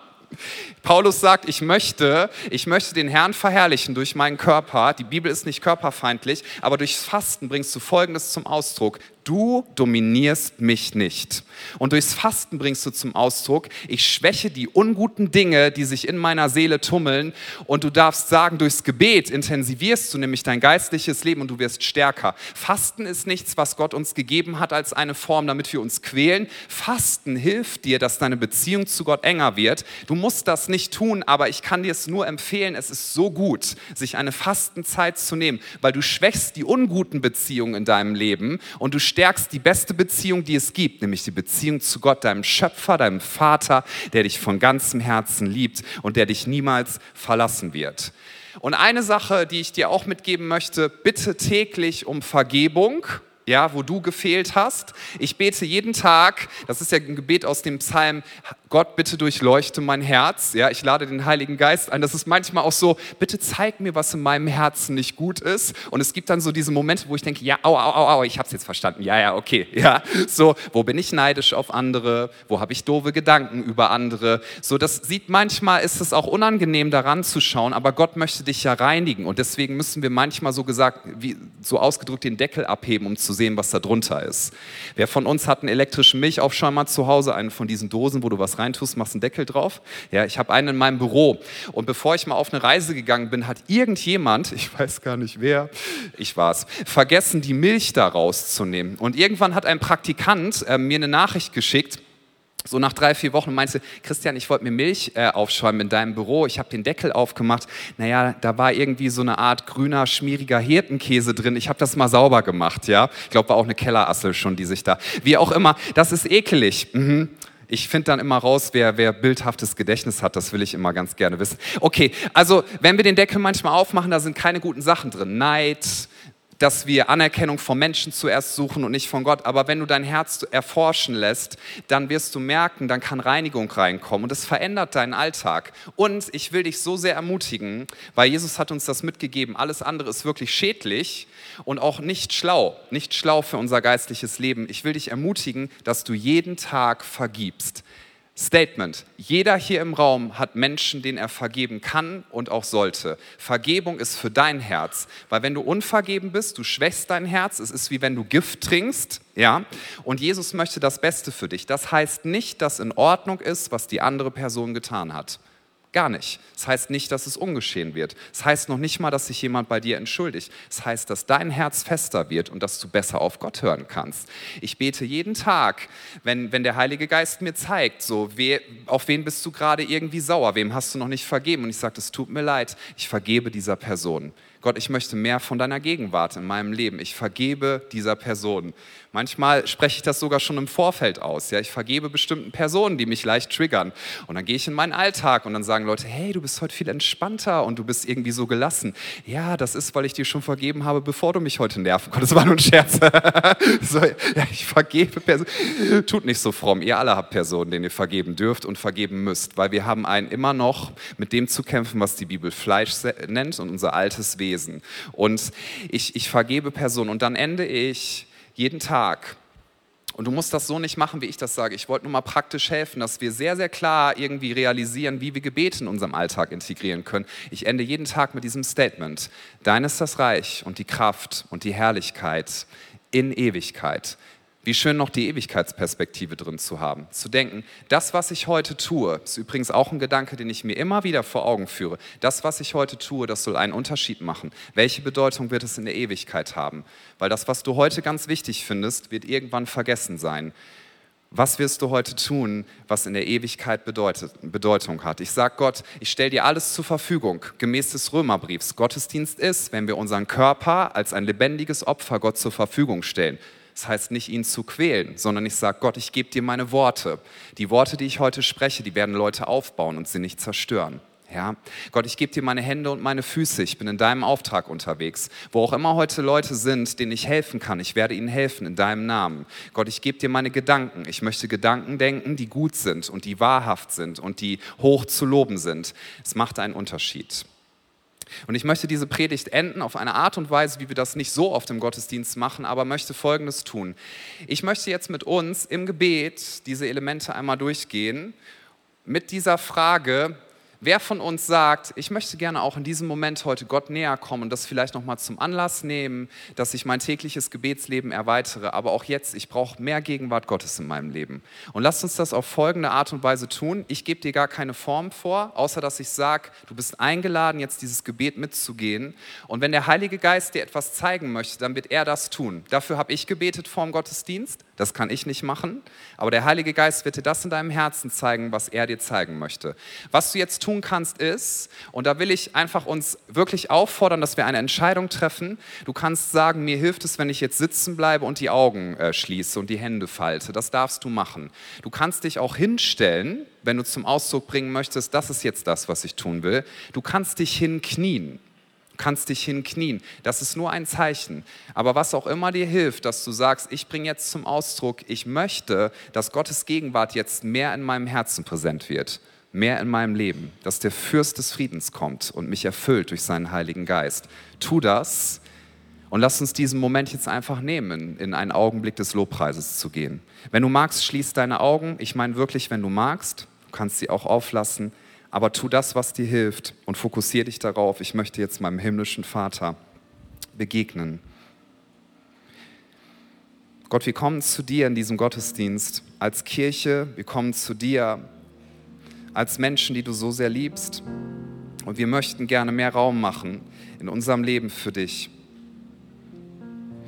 Paulus sagt, ich möchte, ich möchte den Herrn verherrlichen durch meinen Körper. Die Bibel ist nicht körperfeindlich, aber durchs Fasten bringst du Folgendes zum Ausdruck du dominierst mich nicht. Und durchs Fasten bringst du zum Ausdruck, ich schwäche die unguten Dinge, die sich in meiner Seele tummeln. Und du darfst sagen, durchs Gebet intensivierst du nämlich dein geistliches Leben und du wirst stärker. Fasten ist nichts, was Gott uns gegeben hat als eine Form, damit wir uns quälen. Fasten hilft dir, dass deine Beziehung zu Gott enger wird. Du musst das nicht tun, aber ich kann dir es nur empfehlen, es ist so gut, sich eine Fastenzeit zu nehmen, weil du schwächst die unguten Beziehungen in deinem Leben und du stärkst die beste Beziehung, die es gibt, nämlich die Beziehung zu Gott, deinem Schöpfer, deinem Vater, der dich von ganzem Herzen liebt und der dich niemals verlassen wird. Und eine Sache, die ich dir auch mitgeben möchte, bitte täglich um Vergebung ja, wo du gefehlt hast. Ich bete jeden Tag, das ist ja ein Gebet aus dem Psalm, Gott, bitte durchleuchte mein Herz. Ja, ich lade den Heiligen Geist ein. Das ist manchmal auch so, bitte zeig mir, was in meinem Herzen nicht gut ist. Und es gibt dann so diese Momente, wo ich denke, ja, au, au, au, ich hab's jetzt verstanden. Ja, ja, okay. [LAUGHS] Ja, so, wo bin ich neidisch auf andere? Wo habe ich doofe Gedanken über andere? So, das sieht manchmal, ist es auch unangenehm, daran zu schauen, aber Gott möchte dich ja reinigen. Und deswegen müssen wir manchmal so gesagt, wie, so ausgedrückt den Deckel abheben, um zu sehen, was da drunter ist. Wer von uns hat einen elektrischen Milchaufschäumer zu Hause, einen von diesen Dosen, wo du was reintust, machst einen Deckel drauf? Ja, ich habe einen in meinem Büro. Und bevor ich mal auf eine Reise gegangen bin, hat irgendjemand, [LAUGHS] ich weiß gar nicht wer, ich war es, vergessen, die Milch da rauszunehmen. Und irgendwann hat ein Praktikant äh, mir eine Nachricht geschickt, so nach drei, vier Wochen meinte, Christian, ich wollte mir Milch äh, aufschäumen in deinem Büro. Ich habe den Deckel aufgemacht. Naja, da war irgendwie so eine Art grüner, schmieriger Hirtenkäse drin. Ich habe das mal sauber gemacht, ja. Ich glaube, war auch eine Kellerassel schon, die sich da, wie auch immer. Das ist ekelig. Mhm. Ich finde dann immer raus, wer, wer bildhaftes Gedächtnis hat, das will ich immer ganz gerne wissen. Okay, also wenn wir den Deckel manchmal aufmachen, da sind keine guten Sachen drin. Neid, dass wir Anerkennung von Menschen zuerst suchen und nicht von Gott. Aber wenn du dein Herz erforschen lässt, dann wirst du merken, dann kann Reinigung reinkommen und es verändert deinen Alltag. Und ich will dich so sehr ermutigen, weil Jesus hat uns das mitgegeben. Alles andere ist wirklich schädlich und auch nicht schlau, nicht schlau für unser geistliches Leben. Ich will dich ermutigen, dass du jeden Tag vergibst. Statement. Jeder hier im Raum hat Menschen, denen er vergeben kann und auch sollte. Vergebung ist für dein Herz, weil wenn du unvergeben bist, du schwächst dein Herz. Es ist wie wenn du Gift trinkst, ja. Und Jesus möchte das Beste für dich. Das heißt nicht, dass in Ordnung ist, was die andere Person getan hat. Gar nicht. Das heißt nicht, dass es ungeschehen wird. Das heißt noch nicht mal, dass sich jemand bei dir entschuldigt. Das heißt, dass dein Herz fester wird und dass du besser auf Gott hören kannst. Ich bete jeden Tag, wenn, wenn der Heilige Geist mir zeigt, so, we, auf wen bist du gerade irgendwie sauer, wem hast du noch nicht vergeben? Und ich sage, es tut mir leid, ich vergebe dieser Person. Gott, ich möchte mehr von deiner Gegenwart in meinem Leben. Ich vergebe dieser Person. Manchmal spreche ich das sogar schon im Vorfeld aus. Ja, ich vergebe bestimmten Personen, die mich leicht triggern. Und dann gehe ich in meinen Alltag und dann sagen Leute, hey, du bist heute viel entspannter und du bist irgendwie so gelassen. Ja, das ist, weil ich dir schon vergeben habe, bevor du mich heute nerven konntest. Das war nur ein Scherz. [LAUGHS] so, ja, ich vergebe Personen. Tut nicht so fromm. Ihr alle habt Personen, denen ihr vergeben dürft und vergeben müsst, weil wir haben einen immer noch mit dem zu kämpfen, was die Bibel Fleisch nennt und unser altes Wesen Wesen. Und ich, ich vergebe Personen und dann ende ich jeden Tag und du musst das so nicht machen, wie ich das sage. Ich wollte nur mal praktisch helfen, dass wir sehr, sehr klar irgendwie realisieren, wie wir Gebete in unserem Alltag integrieren können. Ich ende jeden Tag mit diesem Statement. Dein ist das Reich und die Kraft und die Herrlichkeit in Ewigkeit. Wie schön noch die Ewigkeitsperspektive drin zu haben. Zu denken, das, was ich heute tue, ist übrigens auch ein Gedanke, den ich mir immer wieder vor Augen führe. Das, was ich heute tue, das soll einen Unterschied machen. Welche Bedeutung wird es in der Ewigkeit haben? Weil das, was du heute ganz wichtig findest, wird irgendwann vergessen sein. Was wirst du heute tun, was in der Ewigkeit bedeutet, Bedeutung hat? Ich sage Gott, ich stelle dir alles zur Verfügung, gemäß des Römerbriefs. Gottesdienst ist, wenn wir unseren Körper als ein lebendiges Opfer Gott zur Verfügung stellen. Das heißt nicht, ihn zu quälen, sondern ich sage, Gott, ich gebe dir meine Worte. Die Worte, die ich heute spreche, die werden Leute aufbauen und sie nicht zerstören. Ja, Gott, ich gebe dir meine Hände und meine Füße. Ich bin in deinem Auftrag unterwegs. Wo auch immer heute Leute sind, denen ich helfen kann, ich werde ihnen helfen in deinem Namen. Gott, ich gebe dir meine Gedanken. Ich möchte Gedanken denken, die gut sind und die wahrhaft sind und die hoch zu loben sind. Es macht einen Unterschied. Und ich möchte diese Predigt enden auf eine Art und Weise, wie wir das nicht so oft im Gottesdienst machen, aber möchte Folgendes tun. Ich möchte jetzt mit uns im Gebet diese Elemente einmal durchgehen mit dieser Frage, Wer von uns sagt, ich möchte gerne auch in diesem Moment heute Gott näher kommen und das vielleicht nochmal zum Anlass nehmen, dass ich mein tägliches Gebetsleben erweitere, aber auch jetzt, ich brauche mehr Gegenwart Gottes in meinem Leben. Und lasst uns das auf folgende Art und Weise tun. Ich gebe dir gar keine Form vor, außer dass ich sage, du bist eingeladen, jetzt dieses Gebet mitzugehen. Und wenn der Heilige Geist dir etwas zeigen möchte, dann wird er das tun. Dafür habe ich gebetet vor dem Gottesdienst, das kann ich nicht machen, aber der Heilige Geist wird dir das in deinem Herzen zeigen, was er dir zeigen möchte. Was du jetzt tun kannst, ist, und da will ich einfach uns wirklich auffordern, dass wir eine Entscheidung treffen. Du kannst sagen, mir hilft es, wenn ich jetzt sitzen bleibe und die Augen äh, schließe und die Hände falte. Das darfst du machen. Du kannst dich auch hinstellen, wenn du zum Ausdruck bringen möchtest, das ist jetzt das, was ich tun will. Du kannst dich hinknien kannst dich hinknien. Das ist nur ein Zeichen. Aber was auch immer dir hilft, dass du sagst, ich bringe jetzt zum Ausdruck, ich möchte, dass Gottes Gegenwart jetzt mehr in meinem Herzen präsent wird mehr in meinem Leben, dass der Fürst des Friedens kommt und mich erfüllt durch seinen Heiligen Geist. Tu das und lass uns diesen Moment jetzt einfach nehmen, in einen Augenblick des Lobpreises zu gehen. Wenn du magst, schließ deine Augen. Ich meine wirklich, wenn du magst, du kannst sie auch auflassen, aber tu das, was dir hilft und fokussiere dich darauf. Ich möchte jetzt meinem himmlischen Vater begegnen. Gott, wir kommen zu dir in diesem Gottesdienst als Kirche, wir kommen zu dir als Menschen, die du so sehr liebst. Und wir möchten gerne mehr Raum machen in unserem Leben für dich.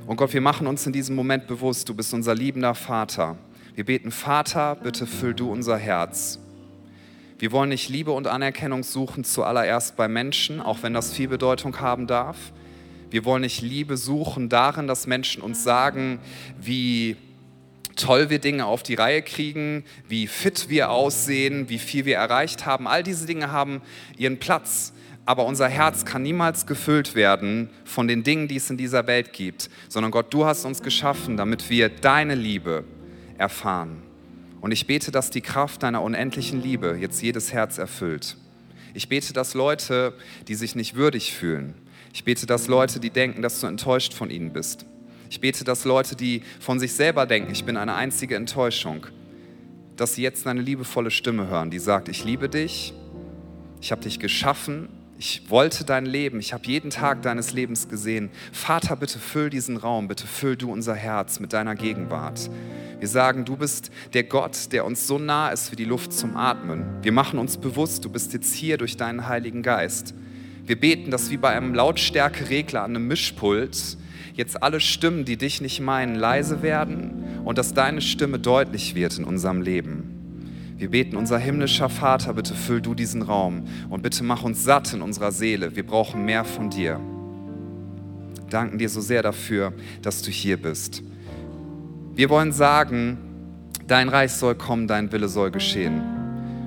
Und Gott, wir machen uns in diesem Moment bewusst, du bist unser liebender Vater. Wir beten, Vater, bitte füll du unser Herz. Wir wollen nicht Liebe und Anerkennung suchen, zuallererst bei Menschen, auch wenn das viel Bedeutung haben darf. Wir wollen nicht Liebe suchen darin, dass Menschen uns sagen, wie toll wir Dinge auf die Reihe kriegen, wie fit wir aussehen, wie viel wir erreicht haben. All diese Dinge haben ihren Platz. Aber unser Herz kann niemals gefüllt werden von den Dingen, die es in dieser Welt gibt, sondern Gott, du hast uns geschaffen, damit wir deine Liebe erfahren. Und ich bete, dass die Kraft deiner unendlichen Liebe jetzt jedes Herz erfüllt. Ich bete, dass Leute, die sich nicht würdig fühlen, ich bete, dass Leute, die denken, dass du enttäuscht von ihnen bist, ich bete, dass Leute, die von sich selber denken, ich bin eine einzige Enttäuschung, dass sie jetzt eine liebevolle Stimme hören, die sagt, ich liebe dich, ich habe dich geschaffen, ich wollte dein Leben, ich habe jeden Tag deines Lebens gesehen. Vater, bitte füll diesen Raum, bitte füll du unser Herz mit deiner Gegenwart. Wir sagen, du bist der Gott, der uns so nah ist wie die Luft zum Atmen. Wir machen uns bewusst, du bist jetzt hier durch deinen Heiligen Geist. Wir beten, dass wie bei einem Lautstärkeregler an einem Mischpult jetzt alle Stimmen, die dich nicht meinen, leise werden und dass deine Stimme deutlich wird in unserem Leben. Wir beten, unser himmlischer Vater, bitte füll du diesen Raum und bitte mach uns satt in unserer Seele. Wir brauchen mehr von dir. Danken dir so sehr dafür, dass du hier bist. Wir wollen sagen, dein Reich soll kommen, dein Wille soll geschehen.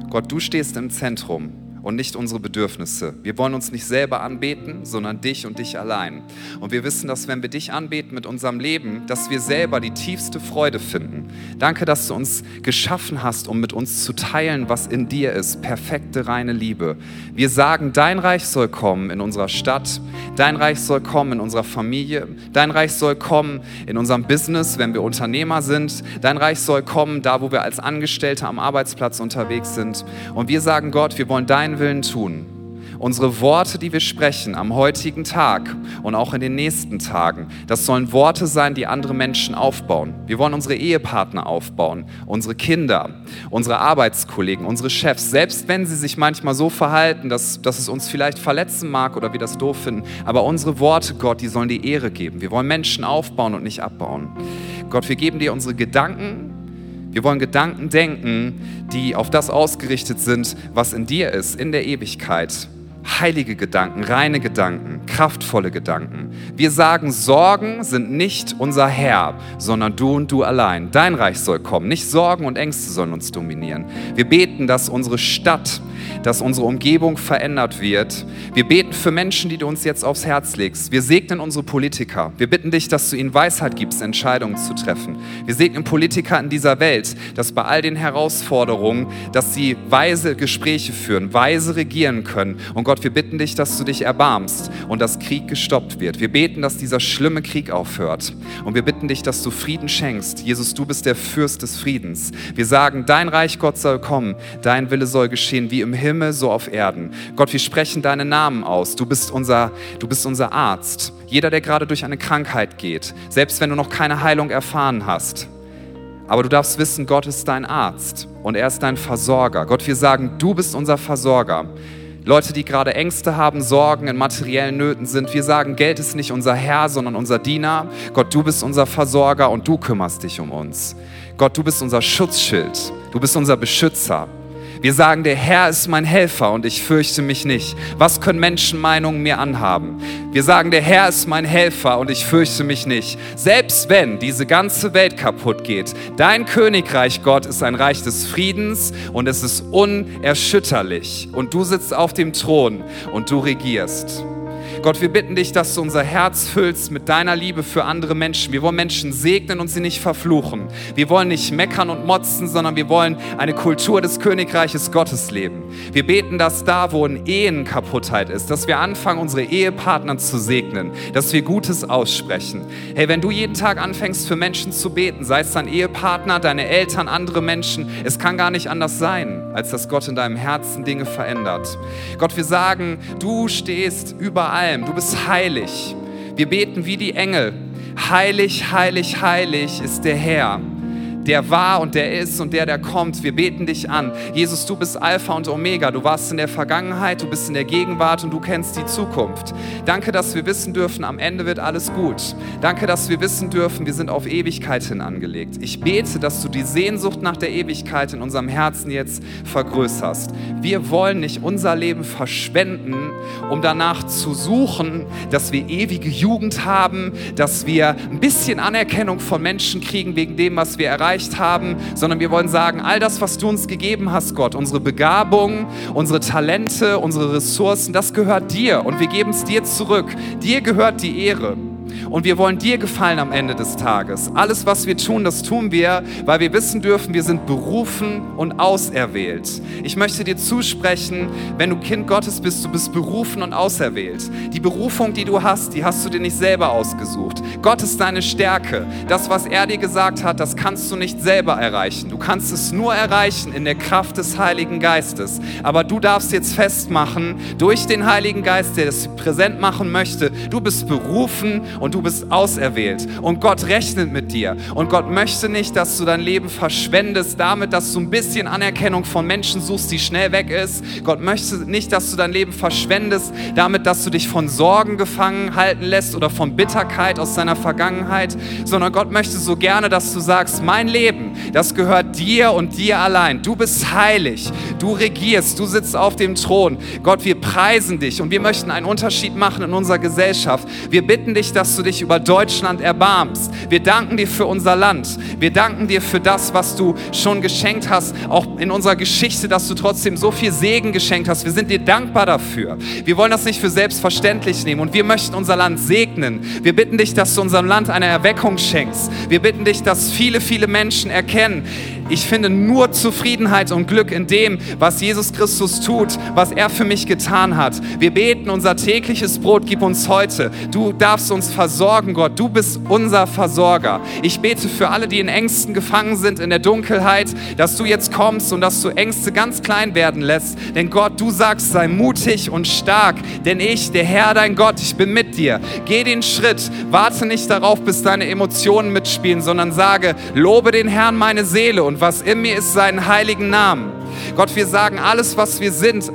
Gott, du stehst im Zentrum und nicht unsere Bedürfnisse. Wir wollen uns nicht selber anbeten, sondern dich und dich allein. Und wir wissen, dass wenn wir dich anbeten mit unserem Leben, dass wir selber die tiefste Freude finden. Danke, dass du uns geschaffen hast, um mit uns zu teilen, was in dir ist. Perfekte, reine Liebe. Wir sagen, dein Reich soll kommen in unserer Stadt, dein Reich soll kommen in unserer Familie, dein Reich soll kommen in unserem Business, wenn wir Unternehmer sind, dein Reich soll kommen da, wo wir als Angestellte am Arbeitsplatz unterwegs sind. Und wir sagen, Gott, wir wollen dein deinen Willen tun. Unsere Worte, die wir sprechen am heutigen Tag und auch in den nächsten Tagen, das sollen Worte sein, die andere Menschen aufbauen. Wir wollen unsere Ehepartner aufbauen, unsere Kinder, unsere Arbeitskollegen, unsere Chefs, selbst wenn sie sich manchmal so verhalten, dass, dass es uns vielleicht verletzen mag oder wir das doof finden. Aber unsere Worte, Gott, die sollen die Ehre geben. Wir wollen Menschen aufbauen und nicht abbauen. Gott, wir geben dir unsere Gedanken, wir wollen Gedanken denken, die auf das ausgerichtet sind, was in dir ist, in der Ewigkeit. Heilige Gedanken, reine Gedanken, kraftvolle Gedanken. Wir sagen, Sorgen sind nicht unser Herr, sondern du und du allein. Dein Reich soll kommen. Nicht Sorgen und Ängste sollen uns dominieren. Wir beten, dass unsere Stadt dass unsere Umgebung verändert wird. Wir beten für Menschen, die du uns jetzt aufs Herz legst. Wir segnen unsere Politiker. Wir bitten dich, dass du ihnen Weisheit gibst, Entscheidungen zu treffen. Wir segnen Politiker in dieser Welt, dass bei all den Herausforderungen, dass sie weise Gespräche führen, weise regieren können. Und Gott, Gott, wir bitten dich, dass du dich erbarmst und dass Krieg gestoppt wird. Wir beten, dass dieser schlimme Krieg aufhört. Und wir bitten dich, dass du Frieden schenkst. Jesus, du bist der Fürst des Friedens. Wir sagen, dein Reich Gott soll kommen, dein Wille soll geschehen, wie im Himmel, so auf Erden. Gott, wir sprechen deine Namen aus. Du bist unser, du bist unser Arzt. Jeder, der gerade durch eine Krankheit geht, selbst wenn du noch keine Heilung erfahren hast. Aber du darfst wissen, Gott ist dein Arzt und er ist dein Versorger. Gott, wir sagen, du bist unser Versorger. Leute, die gerade Ängste haben, Sorgen, in materiellen Nöten sind, wir sagen, Geld ist nicht unser Herr, sondern unser Diener. Gott, du bist unser Versorger und du kümmerst dich um uns. Gott, du bist unser Schutzschild, du bist unser Beschützer. Wir sagen, der Herr ist mein Helfer und ich fürchte mich nicht. Was können Menschenmeinungen mir anhaben? Wir sagen, der Herr ist mein Helfer und ich fürchte mich nicht. Selbst wenn diese ganze Welt kaputt geht, dein Königreich, Gott, ist ein Reich des Friedens und es ist unerschütterlich. Und du sitzt auf dem Thron und du regierst. Gott, wir bitten dich, dass du unser Herz füllst mit deiner Liebe für andere Menschen. Wir wollen Menschen segnen und sie nicht verfluchen. Wir wollen nicht meckern und motzen, sondern wir wollen eine Kultur des Königreiches Gottes leben. Wir beten, dass da, wo ein Ehenkaputtheit ist, dass wir anfangen, unsere Ehepartner zu segnen, dass wir Gutes aussprechen. Hey, wenn du jeden Tag anfängst, für Menschen zu beten, sei es dein Ehepartner, deine Eltern, andere Menschen, es kann gar nicht anders sein, als dass Gott in deinem Herzen Dinge verändert. Gott, wir sagen, du stehst überall allem. Du bist heilig. Wir beten wie die Engel. Heilig, heilig, heilig ist der Herr der war und der ist und der, der kommt. Wir beten dich an. Jesus, du bist Alpha und Omega. Du warst in der Vergangenheit, du bist in der Gegenwart und du kennst die Zukunft. Danke, dass wir wissen dürfen, am Ende wird alles gut. Danke, dass wir wissen dürfen, wir sind auf Ewigkeit hin angelegt. Ich bete, dass du die Sehnsucht nach der Ewigkeit in unserem Herzen jetzt vergrößerst. Wir wollen nicht unser Leben verschwenden, um danach zu suchen, dass wir ewige Jugend haben, dass wir ein bisschen Anerkennung von Menschen kriegen wegen dem, was wir erreichen erreicht haben, sondern wir wollen sagen, all das, was du uns gegeben hast, Gott, unsere Begabung, unsere Talente, unsere Ressourcen, das gehört dir und wir geben es dir zurück. Dir gehört die Ehre. Und wir wollen dir gefallen am Ende des Tages. Alles, was wir tun, das tun wir, weil wir wissen dürfen, wir sind berufen und auserwählt. Ich möchte dir zusprechen, wenn du Kind Gottes bist, du bist berufen und auserwählt. Die Berufung, die du hast, die hast du dir nicht selber ausgesucht. Gott ist deine Stärke. Das, was er dir gesagt hat, das kannst du nicht selber erreichen. Du kannst es nur erreichen in der Kraft des Heiligen Geistes. Aber du darfst jetzt festmachen, durch den Heiligen Geist, der es präsent machen möchte, du bist berufen und du bist auserwählt und Gott rechnet mit dir und Gott möchte nicht, dass du dein Leben verschwendest damit, dass du ein bisschen Anerkennung von Menschen suchst, die schnell weg ist. Gott möchte nicht, dass du dein Leben verschwendest damit, dass du dich von Sorgen gefangen halten lässt oder von Bitterkeit aus deiner Vergangenheit, sondern Gott möchte so gerne, dass du sagst, mein Leben, das gehört dir und dir allein. Du bist heilig, du regierst, du sitzt auf dem Thron. Gott, wir preisen dich und wir möchten einen Unterschied machen in unserer Gesellschaft. Wir bitten dich, dass du dich über Deutschland erbarmst. Wir danken dir für unser Land. Wir danken dir für das, was du schon geschenkt hast, auch in unserer Geschichte, dass du trotzdem so viel Segen geschenkt hast. Wir sind dir dankbar dafür. Wir wollen das nicht für selbstverständlich nehmen und wir möchten unser Land segnen. Wir bitten dich, dass du unserem Land eine Erweckung schenkst. Wir bitten dich, dass viele, viele Menschen erkennen, ich finde nur Zufriedenheit und Glück in dem, was Jesus Christus tut, was er für mich getan hat. Wir beten, unser tägliches Brot gib uns heute. Du darfst uns versorgen, Gott. Du bist unser Versorger. Ich bete für alle, die in Ängsten gefangen sind, in der Dunkelheit, dass du jetzt kommst und dass du Ängste ganz klein werden lässt. Denn Gott, du sagst, sei mutig und stark, denn ich, der Herr, dein Gott, ich bin mit dir. Geh den Schritt, warte nicht darauf, bis deine Emotionen mitspielen, sondern sage, lobe den Herrn meine Seele und was in mir ist, seinen heiligen Namen. Gott, wir sagen, alles, was wir sind,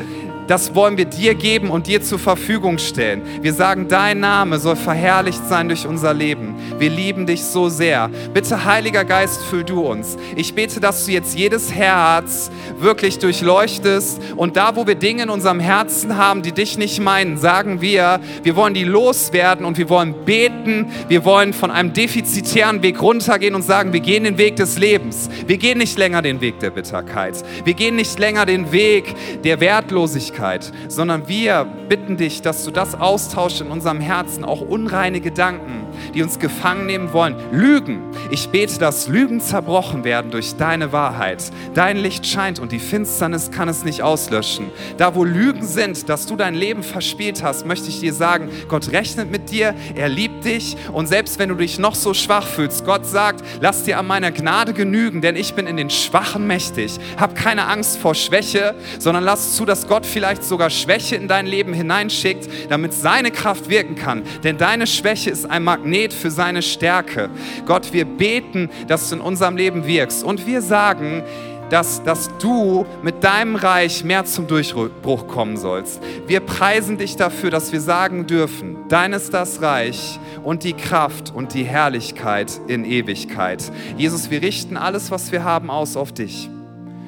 das wollen wir dir geben und dir zur Verfügung stellen. Wir sagen, dein Name soll verherrlicht sein durch unser Leben. Wir lieben dich so sehr. Bitte, Heiliger Geist, füll du uns. Ich bete, dass du jetzt jedes Herz wirklich durchleuchtest und da, wo wir Dinge in unserem Herzen haben, die dich nicht meinen, sagen wir, wir wollen die loswerden und wir wollen beten. Wir wollen von einem defizitären Weg runtergehen und sagen, wir gehen den Weg des Lebens. Wir gehen nicht länger den Weg der Bitterkeit. Wir gehen nicht länger den Weg der Wertlosigkeit. Sondern wir bitten dich, dass du das austauscht in unserem Herzen, auch unreine Gedanken, die uns gefangen nehmen wollen. Lügen. Ich bete, dass Lügen zerbrochen werden durch deine Wahrheit. Dein Licht scheint und die Finsternis kann es nicht auslöschen. Da, wo Lügen sind, dass du dein Leben verspielt hast, möchte ich dir sagen, Gott rechnet mit dir, er liebt dich und selbst wenn du dich noch so schwach fühlst, Gott sagt, lass dir an meiner Gnade genügen, denn ich bin in den Schwachen mächtig. Hab keine Angst vor Schwäche, sondern lass zu, dass Gott vielleicht sogar Schwäche in dein Leben hineinschickt, damit seine Kraft wirken kann. Denn deine Schwäche ist ein Magnet für seine Stärke. Gott, wir beten, dass du in unserem Leben wirkst und wir sagen, dass, dass du mit deinem Reich mehr zum Durchbruch kommen sollst. Wir preisen dich dafür, dass wir sagen dürfen, dein ist das Reich und die Kraft und die Herrlichkeit in Ewigkeit. Jesus, wir richten alles, was wir haben, aus auf dich.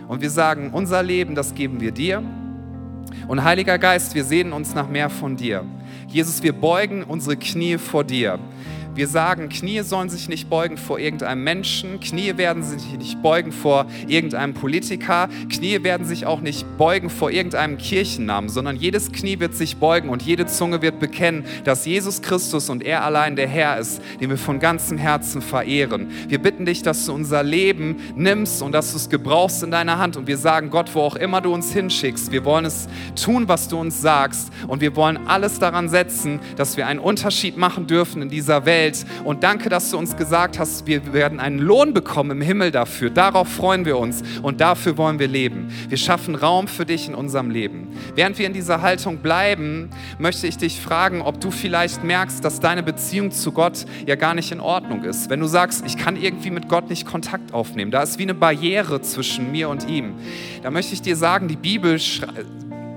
Und wir sagen, unser Leben, das geben wir dir. Und Heiliger Geist, wir sehnen uns nach mehr von dir. Jesus, wir beugen unsere Knie vor dir. Wir sagen, Knie sollen sich nicht beugen vor irgendeinem Menschen, Knie werden sich nicht beugen vor irgendeinem Politiker, Knie werden sich auch nicht beugen vor irgendeinem Kirchennamen, sondern jedes Knie wird sich beugen und jede Zunge wird bekennen, dass Jesus Christus und er allein der Herr ist, den wir von ganzem Herzen verehren. Wir bitten dich, dass du unser Leben nimmst und dass du es gebrauchst in deiner Hand und wir sagen, Gott, wo auch immer du uns hinschickst, wir wollen es tun, was du uns sagst und wir wollen alles daran setzen, dass wir einen Unterschied machen dürfen in dieser Welt Welt. Und danke, dass du uns gesagt hast, wir werden einen Lohn bekommen im Himmel dafür. Darauf freuen wir uns und dafür wollen wir leben. Wir schaffen Raum für dich in unserem Leben. Während wir in dieser Haltung bleiben, möchte ich dich fragen, ob du vielleicht merkst, dass deine Beziehung zu Gott ja gar nicht in Ordnung ist. Wenn du sagst, ich kann irgendwie mit Gott nicht Kontakt aufnehmen, da ist wie eine Barriere zwischen mir und ihm. Da möchte ich dir sagen, die Bibel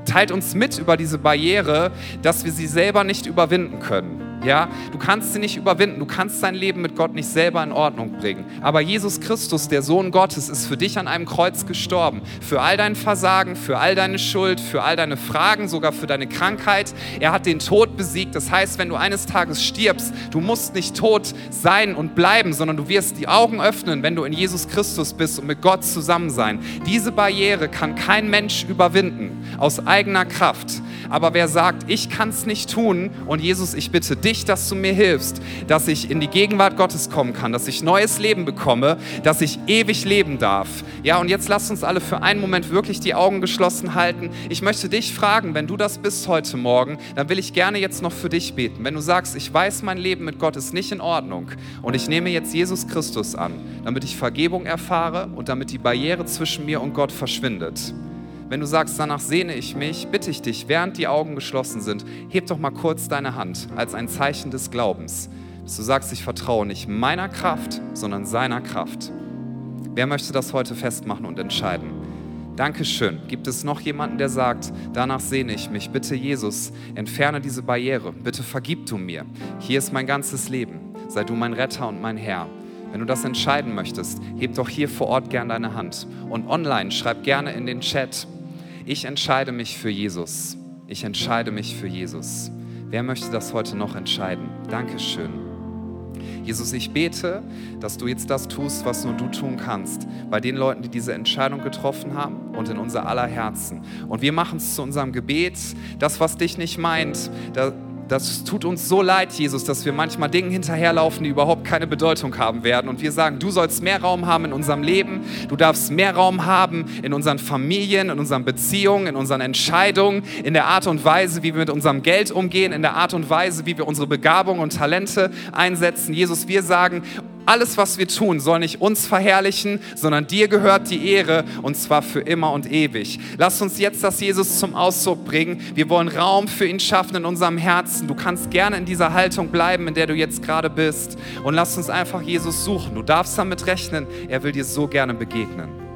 teilt uns mit über diese Barriere, dass wir sie selber nicht überwinden können. Ja, du kannst sie nicht überwinden, du kannst dein Leben mit Gott nicht selber in Ordnung bringen. Aber Jesus Christus, der Sohn Gottes, ist für dich an einem Kreuz gestorben. Für all dein Versagen, für all deine Schuld, für all deine Fragen, sogar für deine Krankheit. Er hat den Tod besiegt. Das heißt, wenn du eines Tages stirbst, du musst nicht tot sein und bleiben, sondern du wirst die Augen öffnen, wenn du in Jesus Christus bist und mit Gott zusammen sein. Diese Barriere kann kein Mensch überwinden aus eigener Kraft. Aber wer sagt, ich kann es nicht tun und Jesus, ich bitte dich, dass du mir hilfst, dass ich in die Gegenwart Gottes kommen kann, dass ich neues Leben bekomme, dass ich ewig leben darf. Ja, und jetzt lasst uns alle für einen Moment wirklich die Augen geschlossen halten. Ich möchte dich fragen, wenn du das bist heute Morgen, dann will ich gerne jetzt noch für dich beten. Wenn du sagst, ich weiß, mein Leben mit Gott ist nicht in Ordnung und ich nehme jetzt Jesus Christus an, damit ich Vergebung erfahre und damit die Barriere zwischen mir und Gott verschwindet. Wenn du sagst, danach sehne ich mich, bitte ich dich, während die Augen geschlossen sind, heb doch mal kurz deine Hand als ein Zeichen des Glaubens. Dass du sagst, ich vertraue nicht meiner Kraft, sondern seiner Kraft. Wer möchte das heute festmachen und entscheiden? Dankeschön. Gibt es noch jemanden, der sagt, danach sehne ich mich? Bitte, Jesus, entferne diese Barriere. Bitte vergib du mir. Hier ist mein ganzes Leben. Sei du mein Retter und mein Herr. Wenn du das entscheiden möchtest, heb doch hier vor Ort gern deine Hand. Und online schreib gerne in den Chat, ich entscheide mich für Jesus. Ich entscheide mich für Jesus. Wer möchte das heute noch entscheiden? Dankeschön. Jesus, ich bete, dass du jetzt das tust, was nur du tun kannst, bei den Leuten, die diese Entscheidung getroffen haben und in unser aller Herzen. Und wir machen es zu unserem Gebet, das, was dich nicht meint, das tut uns so leid, Jesus, dass wir manchmal Dingen hinterherlaufen, die überhaupt keine Bedeutung haben werden. Und wir sagen, du sollst mehr Raum haben in unserem Leben, du darfst mehr Raum haben in unseren Familien, in unseren Beziehungen, in unseren Entscheidungen, in der Art und Weise, wie wir mit unserem Geld umgehen, in der Art und Weise, wie wir unsere Begabung und Talente einsetzen. Jesus, wir sagen, alles, was wir tun, soll nicht uns verherrlichen, sondern dir gehört die Ehre und zwar für immer und ewig. Lass uns jetzt das Jesus zum Ausdruck bringen. Wir wollen Raum für ihn schaffen in unserem Herzen. Du kannst gerne in dieser Haltung bleiben, in der du jetzt gerade bist. Und lass uns einfach Jesus suchen. Du darfst damit rechnen, er will dir so gerne begegnen.